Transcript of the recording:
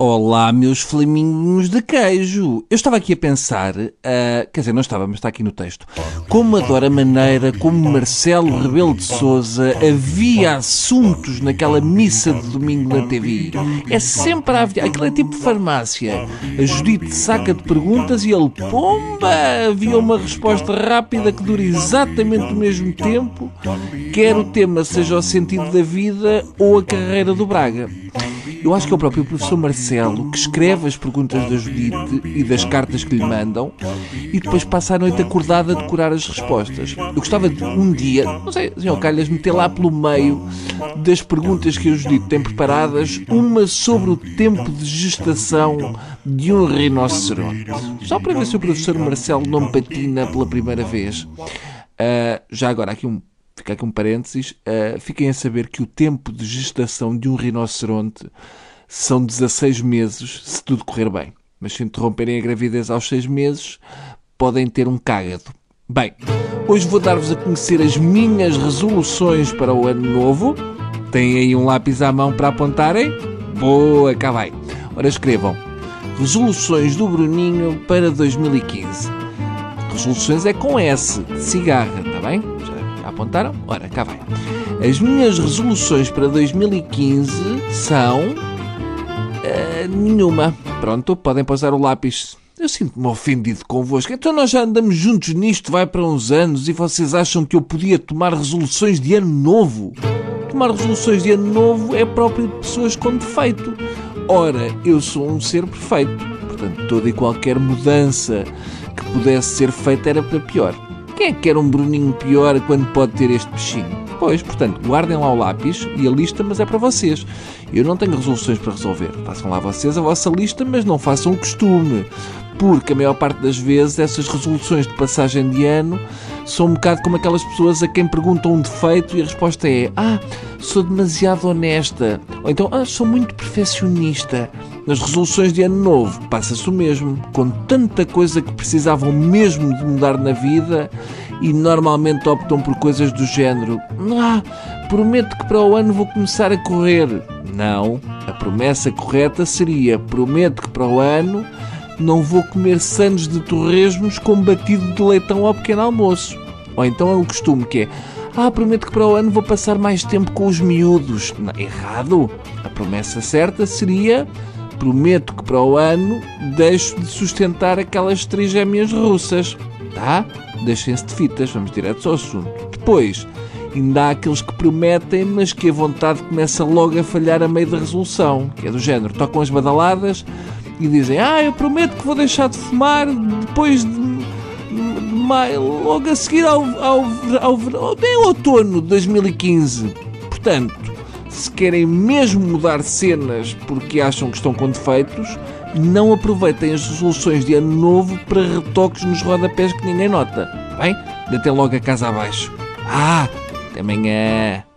Olá, meus flaminhos de queijo. Eu estava aqui a pensar, uh, quer dizer, não estava, mas está aqui no texto, como adoro a maneira como Marcelo Rebelo de Souza havia assuntos naquela missa de domingo na TV. É sempre a havia, aquilo é tipo farmácia. A Judite saca de perguntas e ele, pomba, havia uma resposta rápida que dura exatamente o mesmo tempo, quer o tema seja o sentido da vida ou a carreira do Braga. Eu acho que é o próprio professor Marcelo que escreve as perguntas da Judite e das cartas que lhe mandam e depois passa a noite acordada a decorar as respostas. Eu gostava de um dia, não sei, senhor Calhas, meter lá pelo meio das perguntas que a Judite tem preparadas, uma sobre o tempo de gestação de um rinoceronte. Só para ver se o professor Marcelo não patina pela primeira vez. Uh, já agora, aqui um fica aqui um parênteses, uh, fiquem a saber que o tempo de gestação de um rinoceronte são 16 meses, se tudo correr bem. Mas se interromperem a gravidez aos 6 meses, podem ter um cágado. Bem, hoje vou dar-vos a conhecer as minhas resoluções para o ano novo. Têm aí um lápis à mão para apontarem? Boa, cá vai. Ora, escrevam. Resoluções do Bruninho para 2015. Resoluções é com S, de cigarra, está bem? Já Apontaram? Ora, cá vai. As minhas resoluções para 2015 são. Uh, nenhuma. Pronto, podem passar o lápis. Eu sinto-me ofendido convosco. Então nós já andamos juntos nisto, vai para uns anos, e vocês acham que eu podia tomar resoluções de ano novo? Tomar resoluções de ano novo é próprio de pessoas com defeito. Ora, eu sou um ser perfeito. Portanto, toda e qualquer mudança que pudesse ser feita era para pior. Quem é que quer um Bruninho pior quando pode ter este bichinho? Pois, portanto, guardem lá o lápis e a lista, mas é para vocês. Eu não tenho resoluções para resolver. Façam lá vocês a vossa lista, mas não façam costume. Porque a maior parte das vezes essas resoluções de passagem de ano são um bocado como aquelas pessoas a quem perguntam um defeito e a resposta é: Ah, sou demasiado honesta. Ou então, Ah, sou muito perfeccionista. Nas resoluções de ano novo passa-se o mesmo, com tanta coisa que precisavam mesmo de mudar na vida e normalmente optam por coisas do género: Ah, prometo que para o ano vou começar a correr. Não, a promessa correta seria: prometo que para o ano não vou comer sanos de torresmos com batido de leitão ao pequeno almoço. Ou então é o costume que é: Ah, prometo que para o ano vou passar mais tempo com os miúdos. Errado. A promessa certa seria prometo que para o ano deixo de sustentar aquelas trigêmeas russas. Tá? Deixem-se de fitas, vamos direto ao assunto. Depois, ainda há aqueles que prometem, mas que a vontade começa logo a falhar a meio da resolução, que é do género, tocam as badaladas e dizem, ah, eu prometo que vou deixar de fumar depois de, de, de maio, logo a seguir ao, ao, ao, ao, ao outono de 2015. Portanto, se querem mesmo mudar cenas porque acham que estão com defeitos, não aproveitem as resoluções de ano novo para retoques nos rodapés que ninguém nota. Bem? Detem logo a casa abaixo. Ah, até amanhã.